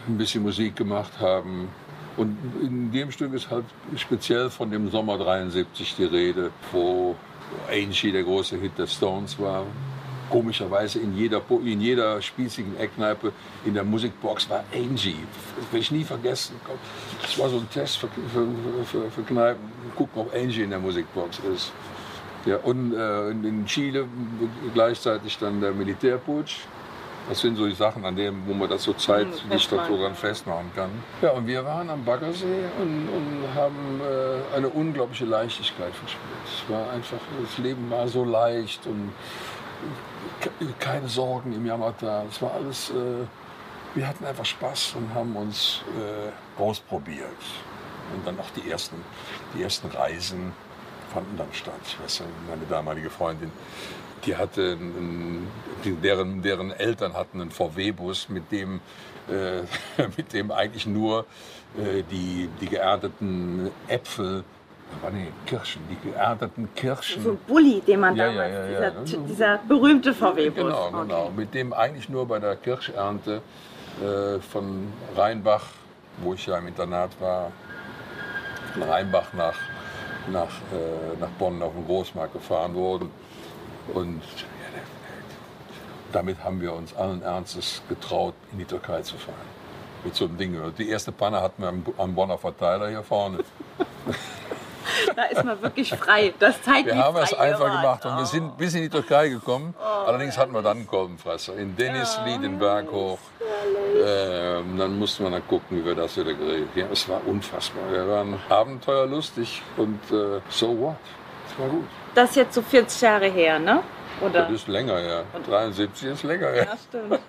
ein bisschen Musik gemacht haben. Und in dem Stück ist halt speziell von dem Sommer 73 die Rede, wo Angie der große Hit der Stones war. Komischerweise in jeder, in jeder spießigen Eckkneipe in der Musikbox war Angie. Das werde ich nie vergessen. Das war so ein Test für, für, für, für Kneipen. Gucken, ob Angie in der Musikbox ist. Ja, und äh, in Chile gleichzeitig dann der Militärputsch. Das sind so die Sachen, an denen, wo man das so Zeit Hm, nicht so festmachen. dran festmachen kann. Ja, und wir waren am Baggersee und, und haben äh, eine unglaubliche Leichtigkeit verspürt. Es war einfach, das Leben war so leicht und ke- keine Sorgen im Yamata. Es war alles, äh, wir hatten einfach Spaß und haben uns äh, ausprobiert. Und dann auch die ersten, die ersten Reisen fanden dann statt. Ich weiß, meine damalige Freundin, die hatte, einen, die- deren, deren Eltern hatten einen VW-Bus, mit dem, äh, mit dem eigentlich nur äh, die, die geernteten Äpfel, nee, Kirschen, die geernteten Kirschen. So ein Bulli, den man Ja, damals, ja, ja, ja. Dieser, dieser berühmte VW-Bus. Genau, genau. Okay. Mit dem eigentlich nur bei der Kirschernte äh, von Rheinbach, wo ich ja im Internat war, von Rheinbach nach, nach, äh, nach Bonn auf den Großmarkt gefahren wurden. Und ja, damit haben wir uns allen Ernstes getraut, in die Türkei zu fahren. Mit so einem Ding. Die erste Panne hatten wir am, Bonner Verteiler hier vorne. Da ist man wirklich frei. Das zeigt, Wir haben es einfach gemacht und wir sind bis in die Türkei gekommen. Allerdings hatten wir dann einen Kolbenfresser. In Denizli den Berg hoch. Ähm, dann mussten wir dann gucken, wie wir das wieder geregelt haben. Ja, es war unfassbar. Wir waren abenteuerlustig und äh, so what? Es war gut. Das ist jetzt so 40 Jahre her, ne? Oder? Das ist länger her. 73 ist länger her. Ja, stimmt.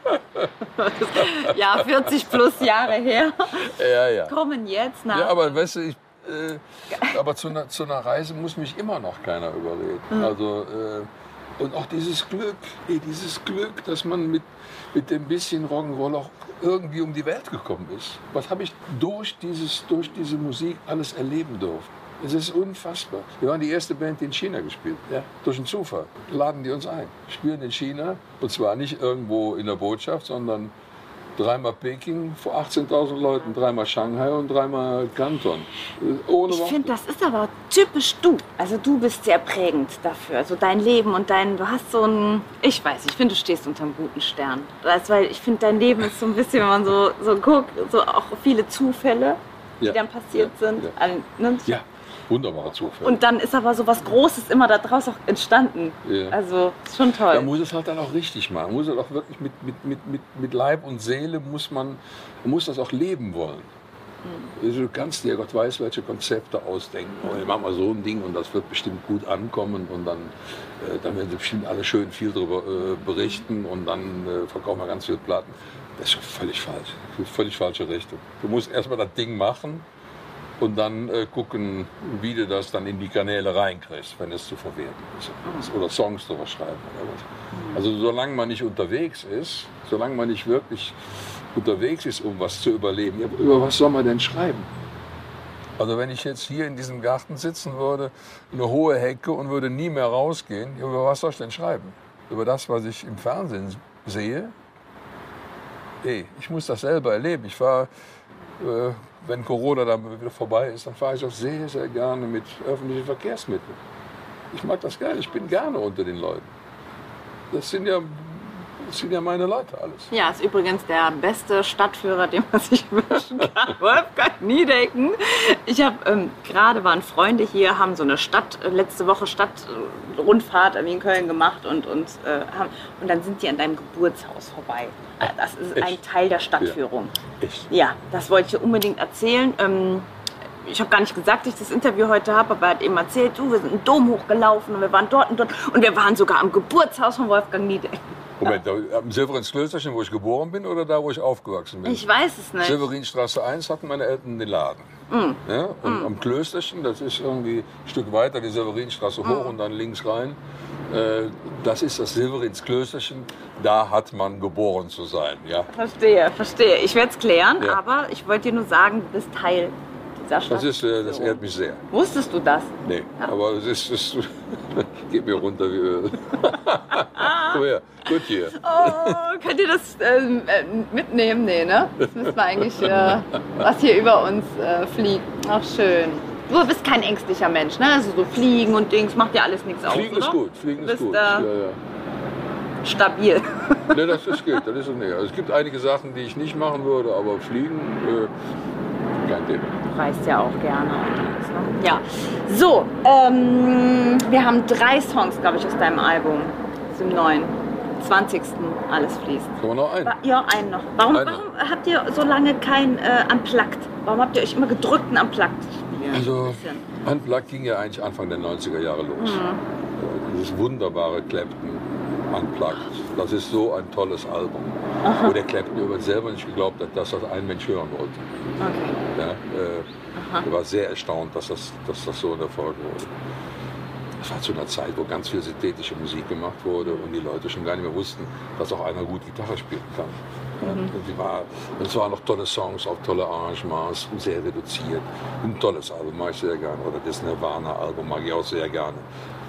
ja, 40 plus Jahre her. Ja, ja. Kommen jetzt nach. Ja, aber weißt du, ich, äh, aber zu einer, zu einer Reise muss mich immer noch keiner überreden. Also, äh, und auch dieses Glück, ey, dieses Glück, dass man mit, mit dem bisschen Rock'n'Roll auch irgendwie um die Welt gekommen ist. Was habe ich durch, dieses, durch diese Musik alles erleben dürfen? Es ist unfassbar. Wir waren die erste Band, die in China gespielt. Ja? Durch einen Zufall laden die uns ein. Spielen in China und zwar nicht irgendwo in der Botschaft, sondern dreimal Peking vor 18.000 Leuten, dreimal Shanghai und dreimal Canton. Ohne Ich finde, das ist aber typisch du. Also du bist sehr prägend dafür. Also dein Leben und dein, du hast so ein, ich weiß, ich finde, du stehst unter einem guten Stern. Das, weil ich finde, dein Leben ist so ein bisschen, wenn man so, so guckt, so auch viele Zufälle, die Ja. dann passiert Ja. sind. Ja. An- ne? Ja, wunderbarer Zufall. Und dann ist aber so was Großes immer daraus auch entstanden. Ja. Also ist schon toll. Da muss es halt dann auch richtig machen. Muss es auch wirklich mit, mit, mit, mit, mit Leib und Seele muss man muss das auch leben wollen. Also Du kannst dir Gott weiß welche Konzepte ausdenken. Oh, ich mach mal so ein Ding und das wird bestimmt gut ankommen und dann, äh, dann werden sie bestimmt alle schön viel darüber äh, berichten und dann äh, verkaufen wir ganz viele Platten. Das ist schon völlig falsch. Völlig falsche Richtung. Du musst erstmal das Ding machen und dann äh, gucken, wie du das dann in die Kanäle reinkriegst, wenn es zu verwerten ist. Oder Songs drüber schreiben oder was. Also solange man nicht unterwegs ist, solange man nicht wirklich unterwegs ist, um was zu überleben, über was soll man denn schreiben? Also wenn ich jetzt hier in diesem Garten sitzen würde, eine hohe Hecke und würde nie mehr rausgehen, über was soll ich denn schreiben? Über das, was ich im Fernsehen sehe? Nee, ich muss das selber erleben. Ich äh, wenn Corona dann wieder vorbei ist, dann fahre ich auch sehr, sehr gerne mit öffentlichen Verkehrsmitteln. Ich mag das gerne, ich bin gerne unter den Leuten. Das sind ja, sind ja meine Leute alles. Ja, ist übrigens der beste Stadtführer, den man sich wünschen kann. Wolfgang Niedecken. Ich habe ähm, gerade waren Freunde hier, haben so eine Stadt äh, letzte Woche Stadtrundfahrt in Köln gemacht und und äh, haben, und dann sind die an deinem Geburtshaus vorbei. Äh, Das ist Echt? ein Teil der Stadtführung. Echt. Ja, das wollte ich dir unbedingt erzählen. Ähm, ich habe gar nicht gesagt, dass ich das Interview heute habe, aber er hat eben erzählt, du, wir sind einen Dom hochgelaufen und wir waren dort und dort und wir waren sogar am Geburtshaus von Wolfgang Niedecken. Moment, am Silverinsklösterchen, wo ich geboren bin oder da, wo ich aufgewachsen bin? Ich weiß es nicht. Silverinstraße 1 hatten meine Eltern den Laden. Ja, und am Klösterchen, das ist irgendwie ein Stück weiter, die Severinstraße hoch und dann links rein. Äh, das ist das Severinsklösterchen. Da hat man geboren zu sein. Ja. Verstehe, verstehe. Ich werde es klären, Ja. aber ich wollte dir nur sagen, du bist Teil dieser Stadt. Das, ist, äh, das ehrt mich sehr. Wusstest du das? Nee, aber es ist, es geht mir runter wie Öl. Komm her, gut hier. Oh, könnt ihr das ähm, äh, mitnehmen? Nee, ne? Das müssen wir eigentlich, äh, was hier über uns äh, fliegt. Ach, schön. Du bist kein ängstlicher Mensch, ne? Also so Fliegen und Dings macht dir alles nichts aus, Fliegen oder? ist gut, Fliegen ist bist gut. äh, Ja, ja. stabil. Nee, das ist gut, das ist okay. Also es gibt einige Sachen, die ich nicht machen würde, aber Fliegen, äh, kein Thema. Du reist ja auch gerne. ne? Ja. So, ähm, wir haben drei Songs, glaube ich, aus deinem Album. Aus dem neuen. 20. Alles fließt. Man noch einen? Ja, einen noch. Warum, Einen warum habt ihr so lange kein äh, Unplugged? Warum habt ihr euch immer gedrückt, ein Unplugged zu spielen? Also. Unplugged ging ja eigentlich Anfang der 90er Jahre los. Äh, Dieses wunderbare Clapton Unplugged. Das ist so ein tolles Album. Wo der Clapton übrigens selber nicht geglaubt hat, dass das ein Mensch hören wollte. Okay. Ja, äh, er war sehr erstaunt, dass das, dass das so ein Erfolg wurde. Das war zu einer Zeit, wo ganz viel synthetische Musik gemacht wurde und die Leute schon gar nicht mehr wussten, dass auch einer gut Gitarre spielen kann. Ja, und die war, und es waren noch tolle Songs, auch tolle Arrangements, sehr reduziert. Ein tolles Album mag ich sehr gerne. Oder das Nirvana-Album mag ich auch sehr gerne.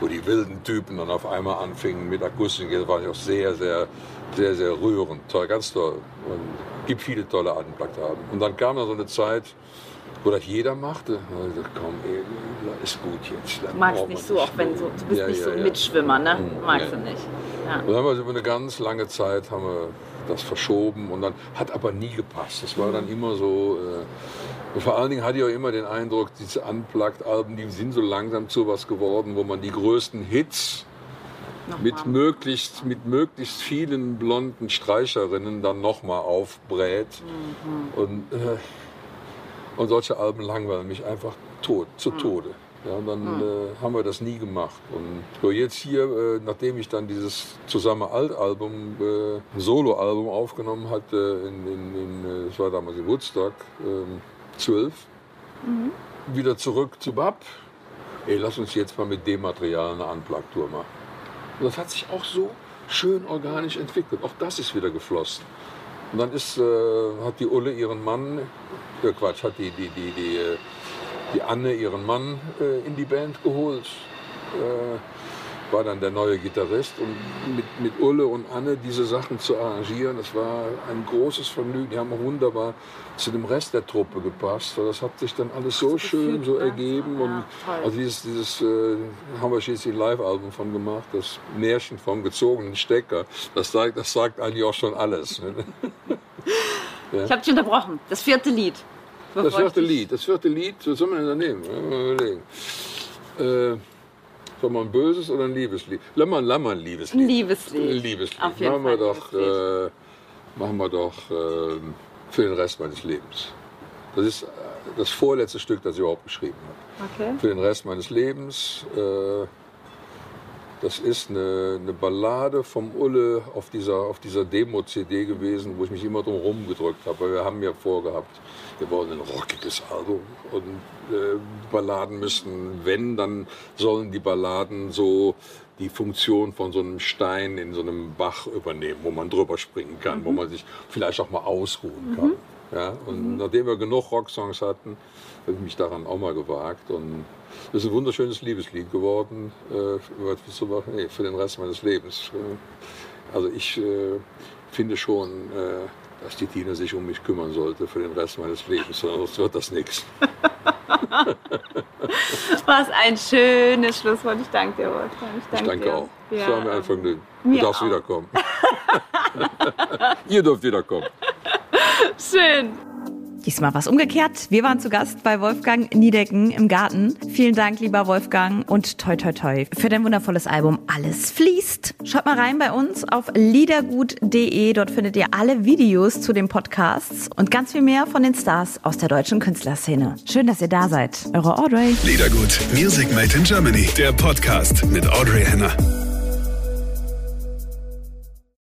Wo die wilden Typen dann auf einmal anfingen mit Akustik. Das war ich auch sehr, sehr, sehr, sehr rührend. Toll, ganz toll. Und gibt viele tolle Unplugged-Alben. Und dann kam dann so eine Zeit, wo das jeder machte. Ich dachte, komm, ey, ist gut jetzt. Du magst nicht so, auch wenn so, du bist nicht so ein Mitschwimmer, ne? Mhm, Magst ja. du nicht. Ja. Und dann haben wir über eine ganz lange Zeit haben wir das verschoben und dann hat aber nie gepasst. Das war dann immer so. Äh, und vor allen Dingen hatte ich auch immer den Eindruck, diese Unplugged-Alben, die sind so langsam zu was geworden, wo man die größten Hits mit möglichst, mit möglichst vielen blonden Streicherinnen dann nochmal aufbrät. Und, äh, und solche Alben langweilen mich einfach tot, zu Tode. Ja, und dann äh, haben wir das nie gemacht. Und so jetzt hier, äh, nachdem ich dann dieses zusammen Altalbum, äh, Soloalbum aufgenommen hatte, in, in, in, äh, das war damals in Woodstock, ähm, 12, wieder zurück zu Bab. Ey, lass uns jetzt mal mit dem Material eine Unplugged-Tour machen. Und das hat sich auch so schön organisch entwickelt. Auch das ist wieder geflossen. Und dann ist, äh, hat die Ulle ihren Mann, äh, Quatsch, hat die, die, die, die, äh, die Anne ihren Mann äh, in die Band geholt. War dann der neue Gitarrist. Und mit, mit Ulle und Anne diese Sachen zu arrangieren, das war ein großes Vergnügen. Die haben auch wunderbar zu dem Rest der Truppe gepasst. Das hat sich dann alles so schön so ergeben. Und also dieses, dieses äh, haben wir schließlich ein Live-Album von gemacht, das Märchen vom gezogenen Stecker. Das sagt, das sagt eigentlich auch schon alles. Ne? Ich habe dich unterbrochen. Das vierte Lied. Das vierte Lied, das vierte Lied, was soll man denn da nehmen? Ja, überlegen. Äh, soll man ein böses oder ein Liebeslied? Mal ein Liebeslied. Ein Liebeslied. Ein Liebeslied. Auf jeden machen, wir Fall doch, äh, machen wir doch äh, für den Rest meines Lebens. Das ist äh, das vorletzte Stück, das ich überhaupt geschrieben habe. Okay. Für den Rest meines Lebens. Äh, das ist eine, eine Ballade vom Ulle auf dieser, auf dieser Demo-CD gewesen, wo ich mich immer drum rumgedrückt habe. Weil wir haben ja vorgehabt, wir wollen ein rockiges Album. Und äh, Balladen müssen, wenn, dann sollen die Balladen so die Funktion von so einem Stein in so einem Bach übernehmen, wo man drüber springen kann, wo man sich vielleicht auch mal ausruhen kann. Ja, und nachdem wir genug Rocksongs hatten, habe ich mich daran auch mal gewagt. Und das ist ein wunderschönes Liebeslied geworden. Äh? Nee, für den Rest meines Lebens. Äh, Also ich äh, finde schon, äh, dass die Tina sich um mich kümmern sollte für den Rest meines Lebens, sonst wird das nichts. Was ein schönes Schlusswort. Ich danke dir, Wolfgang. Ich danke, Ich danke dir. auch. Es Ja. war mir ein Vergnügen. Du darfst auch. wiederkommen. Ihr dürft wiederkommen. Schön. Diesmal was umgekehrt. Wir waren zu Gast bei Wolfgang Niedecken im Garten. Vielen Dank, lieber Wolfgang, und toi toi toi für dein wundervolles Album Alles fließt. Schaut mal rein bei uns auf liedergut.de. Dort findet ihr alle Videos zu den Podcasts und ganz viel mehr von den Stars aus der deutschen Künstlerszene. Schön, dass ihr da seid. Eure Audrey. Liedergut, Music Made in Germany, der Podcast mit Audrey Henner.